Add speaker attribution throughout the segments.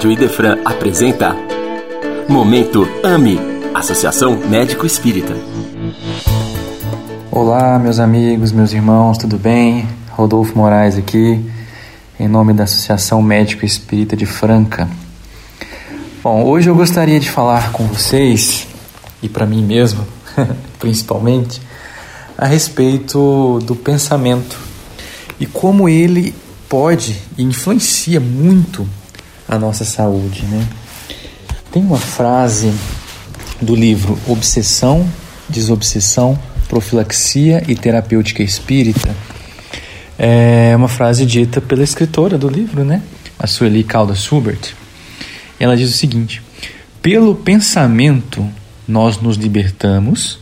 Speaker 1: Rádio Idefran apresenta Momento AME, Associação Médico Espírita.
Speaker 2: Olá, meus amigos, meus irmãos, tudo bem? Rodolfo Moraes aqui, em nome da Associação Médico Espírita de Franca. Bom, hoje eu gostaria de falar com vocês, e para mim mesmo, principalmente, a respeito do pensamento e como ele pode e influencia muito a nossa saúde. Né? Tem uma frase do livro Obsessão, Desobsessão, Profilaxia e Terapêutica Espírita. É uma frase dita pela escritora do livro, né? a Sueli Caldas Schubert. Ela diz o seguinte: Pelo pensamento nós nos libertamos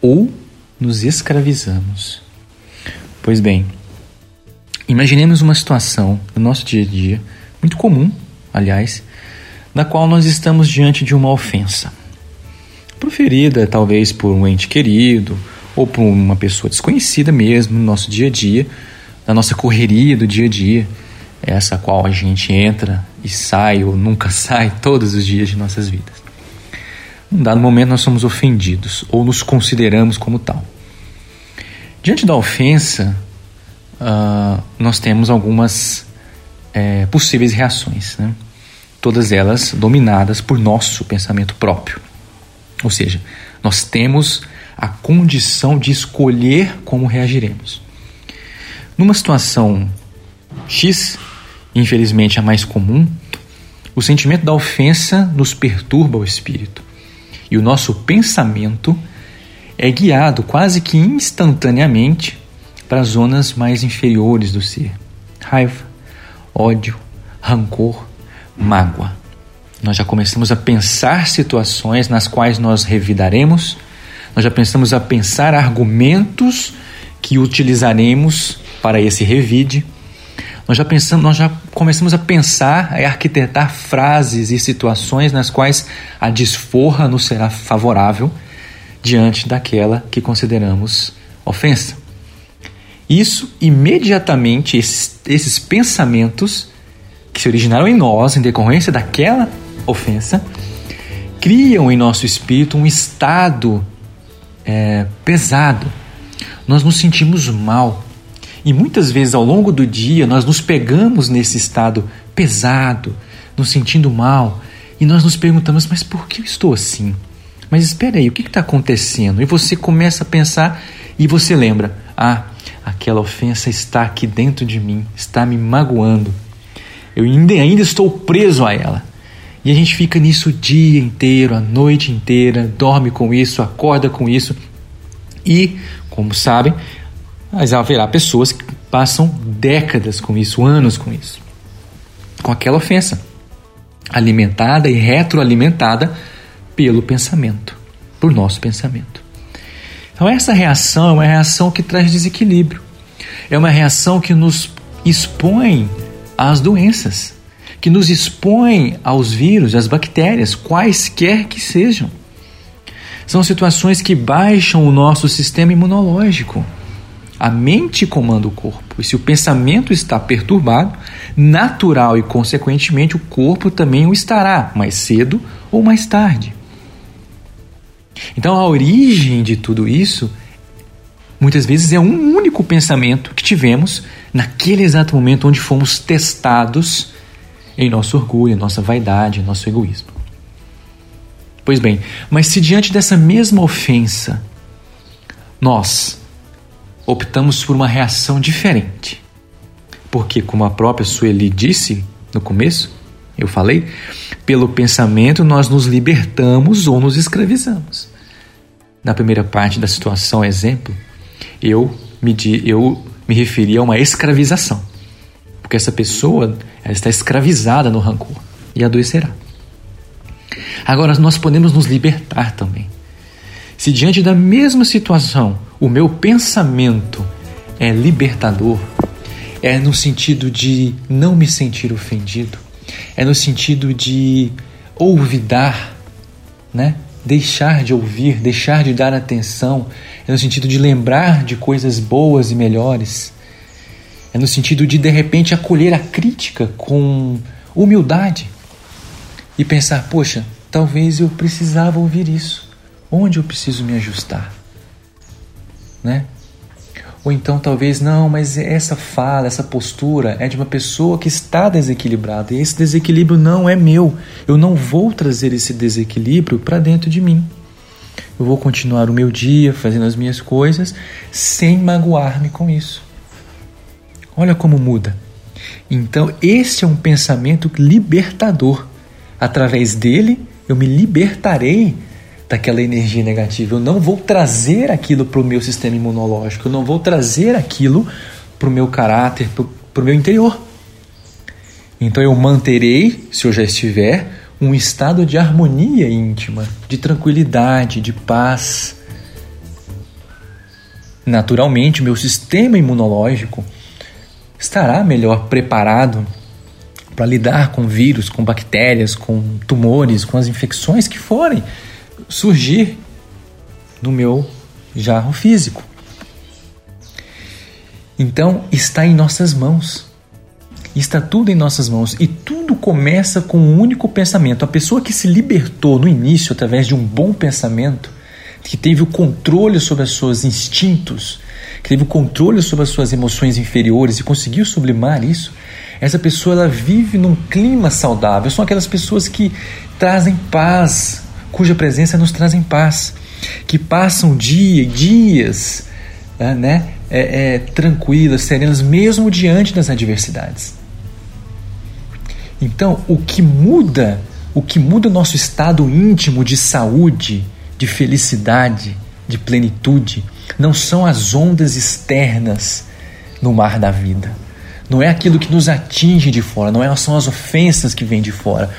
Speaker 2: ou nos escravizamos. Pois bem, imaginemos uma situação no nosso dia a dia, muito comum, aliás, na qual nós estamos diante de uma ofensa. Proferida talvez por um ente querido ou por uma pessoa desconhecida mesmo no nosso dia a dia, na nossa correria do dia a dia, essa qual a gente entra e sai ou nunca sai todos os dias de nossas vidas. Num dado momento nós somos ofendidos ou nos consideramos como tal. Diante da ofensa, uh, nós temos algumas é, possíveis reações. Né? todas elas dominadas por nosso pensamento próprio. Ou seja, nós temos a condição de escolher como reagiremos. Numa situação X, infelizmente a mais comum, o sentimento da ofensa nos perturba o espírito e o nosso pensamento é guiado quase que instantaneamente para as zonas mais inferiores do ser: raiva, ódio, rancor, mágoa. Nós já começamos a pensar situações nas quais nós revidaremos, nós já pensamos a pensar argumentos que utilizaremos para esse revide. Nós já pensamos, nós já começamos a pensar e arquitetar frases e situações nas quais a desforra nos será favorável diante daquela que consideramos ofensa. Isso imediatamente esses, esses pensamentos que se originaram em nós em decorrência daquela ofensa, criam em nosso espírito um estado é, pesado. Nós nos sentimos mal. E muitas vezes ao longo do dia nós nos pegamos nesse estado pesado, nos sentindo mal, e nós nos perguntamos: mas por que eu estou assim? Mas espera aí, o que está acontecendo? E você começa a pensar e você lembra: ah, aquela ofensa está aqui dentro de mim, está me magoando, eu ainda, ainda estou preso a ela. E a gente fica nisso o dia inteiro, a noite inteira, dorme com isso, acorda com isso. E, como sabem, haverá pessoas que passam décadas com isso, anos com isso, com aquela ofensa, alimentada e retroalimentada pelo pensamento, por nosso pensamento. Então, essa reação é uma reação que traz desequilíbrio, é uma reação que nos expõe às doenças, que nos expõem aos vírus, às bactérias, quaisquer que sejam. São situações que baixam o nosso sistema imunológico. A mente comanda o corpo, e se o pensamento está perturbado, natural e consequentemente o corpo também o estará, mais cedo ou mais tarde. Então a origem de tudo isso muitas vezes é um único pensamento que tivemos naquele exato momento onde fomos testados em nosso orgulho, nossa vaidade, nosso egoísmo. Pois bem, mas se diante dessa mesma ofensa nós optamos por uma reação diferente, porque, como a própria Sueli disse no começo, eu falei, pelo pensamento nós nos libertamos ou nos escravizamos. Na primeira parte da situação, exemplo, eu me, eu me referi a uma escravização. Porque essa pessoa está escravizada no rancor e adoecerá. Agora, nós podemos nos libertar também. Se diante da mesma situação o meu pensamento é libertador, é no sentido de não me sentir ofendido, é no sentido de olvidar, né? Deixar de ouvir, deixar de dar atenção, é no sentido de lembrar de coisas boas e melhores, é no sentido de de repente acolher a crítica com humildade, e pensar: poxa, talvez eu precisava ouvir isso. Onde eu preciso me ajustar? Né? Ou então talvez não, mas essa fala, essa postura é de uma pessoa que está desequilibrada e esse desequilíbrio não é meu. Eu não vou trazer esse desequilíbrio para dentro de mim. Eu vou continuar o meu dia fazendo as minhas coisas sem magoar-me com isso. Olha como muda. Então, esse é um pensamento libertador. Através dele, eu me libertarei daquela energia negativa. Eu não vou trazer aquilo para o meu sistema imunológico, eu não vou trazer aquilo para o meu caráter, para o meu interior. Então eu manterei, se eu já estiver, um estado de harmonia íntima, de tranquilidade, de paz. Naturalmente, meu sistema imunológico estará melhor preparado para lidar com vírus, com bactérias, com tumores, com as infecções que forem surgir no meu jarro físico. Então, está em nossas mãos. Está tudo em nossas mãos e tudo começa com um único pensamento. A pessoa que se libertou no início através de um bom pensamento, que teve o controle sobre os seus instintos, que teve o controle sobre as suas emoções inferiores e conseguiu sublimar isso, essa pessoa ela vive num clima saudável. São aquelas pessoas que trazem paz cuja presença nos trazem paz, que passam dia, dias é, né, é, é, tranquilas, serenas, mesmo diante das adversidades. Então, o que muda, o que muda o nosso estado íntimo de saúde, de felicidade, de plenitude, não são as ondas externas no mar da vida. Não é aquilo que nos atinge de fora, não é, são as ofensas que vêm de fora,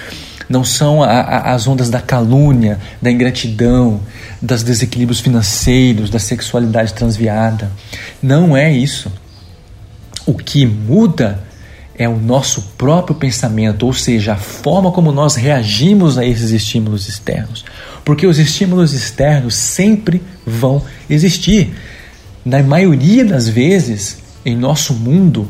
Speaker 2: não são a, a, as ondas da calúnia, da ingratidão, dos desequilíbrios financeiros, da sexualidade transviada. Não é isso. O que muda é o nosso próprio pensamento, ou seja, a forma como nós reagimos a esses estímulos externos. Porque os estímulos externos sempre vão existir. Na maioria das vezes, em nosso mundo,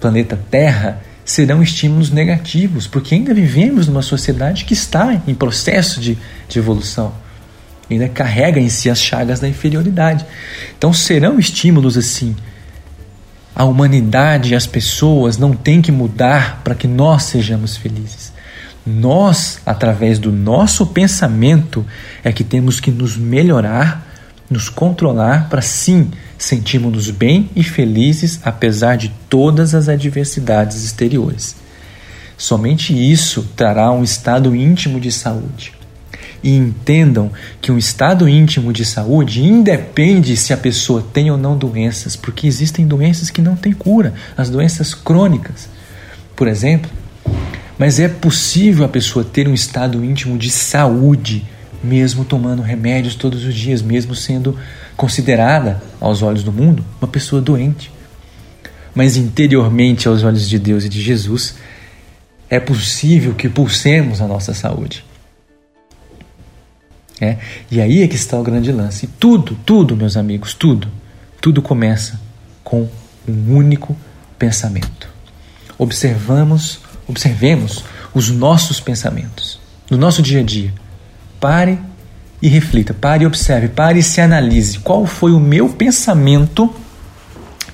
Speaker 2: planeta Terra, serão estímulos negativos, porque ainda vivemos numa sociedade que está em processo de, de evolução. Ainda carrega em si as chagas da inferioridade. Então serão estímulos assim. A humanidade as pessoas não têm que mudar para que nós sejamos felizes. Nós, através do nosso pensamento, é que temos que nos melhorar, nos controlar para sim sentimos-nos bem e felizes apesar de todas as adversidades exteriores. Somente isso trará um estado íntimo de saúde. E entendam que um estado íntimo de saúde independe se a pessoa tem ou não doenças, porque existem doenças que não têm cura, as doenças crônicas, por exemplo. Mas é possível a pessoa ter um estado íntimo de saúde, mesmo tomando remédios todos os dias, mesmo sendo considerada, aos olhos do mundo, uma pessoa doente. Mas interiormente, aos olhos de Deus e de Jesus, é possível que pulsemos a nossa saúde. É? E aí é que está o grande lance. E tudo, tudo, meus amigos, tudo, tudo começa com um único pensamento. Observamos, observemos os nossos pensamentos no nosso dia a dia. Pare e reflita, pare e observe, pare e se analise. Qual foi o meu pensamento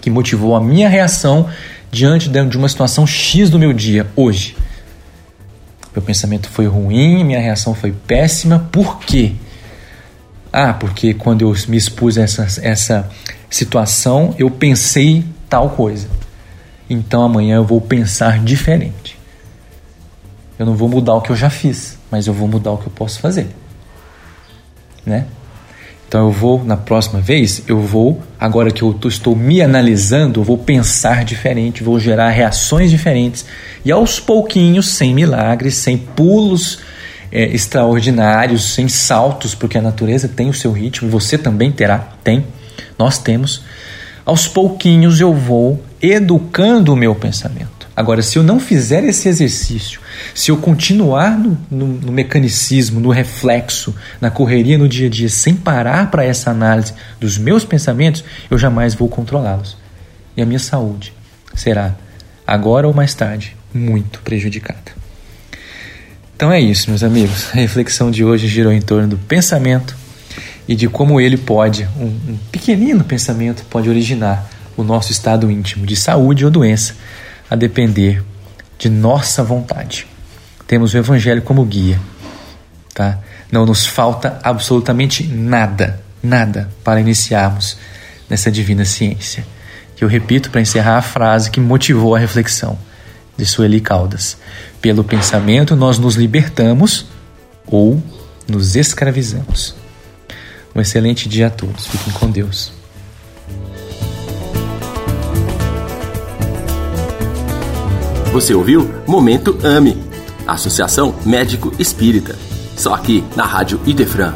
Speaker 2: que motivou a minha reação diante de uma situação X do meu dia hoje? Meu pensamento foi ruim, minha reação foi péssima, por quê? Ah, porque quando eu me expus a essa, essa situação, eu pensei tal coisa. Então amanhã eu vou pensar diferente. Eu não vou mudar o que eu já fiz, mas eu vou mudar o que eu posso fazer né? Então eu vou, na próxima vez, eu vou, agora que eu estou me analisando, eu vou pensar diferente, vou gerar reações diferentes. E aos pouquinhos, sem milagres, sem pulos é, extraordinários, sem saltos, porque a natureza tem o seu ritmo, você também terá, tem, nós temos. Aos pouquinhos eu vou educando o meu pensamento. Agora, se eu não fizer esse exercício, se eu continuar no, no, no mecanicismo, no reflexo, na correria no dia a dia, sem parar para essa análise dos meus pensamentos, eu jamais vou controlá-los. E a minha saúde será, agora ou mais tarde, muito prejudicada. Então, é isso, meus amigos. A reflexão de hoje girou em torno do pensamento e de como ele pode, um, um pequenino pensamento, pode originar o nosso estado íntimo de saúde ou doença, a depender de nossa vontade. Temos o Evangelho como guia, tá? Não nos falta absolutamente nada, nada para iniciarmos nessa divina ciência. Que eu repito para encerrar a frase que motivou a reflexão de Sueli Caldas. Pelo pensamento nós nos libertamos ou nos escravizamos. Um excelente dia a todos. Fiquem com Deus.
Speaker 1: Você ouviu? Momento AME, Associação Médico Espírita. Só aqui na Rádio Idefran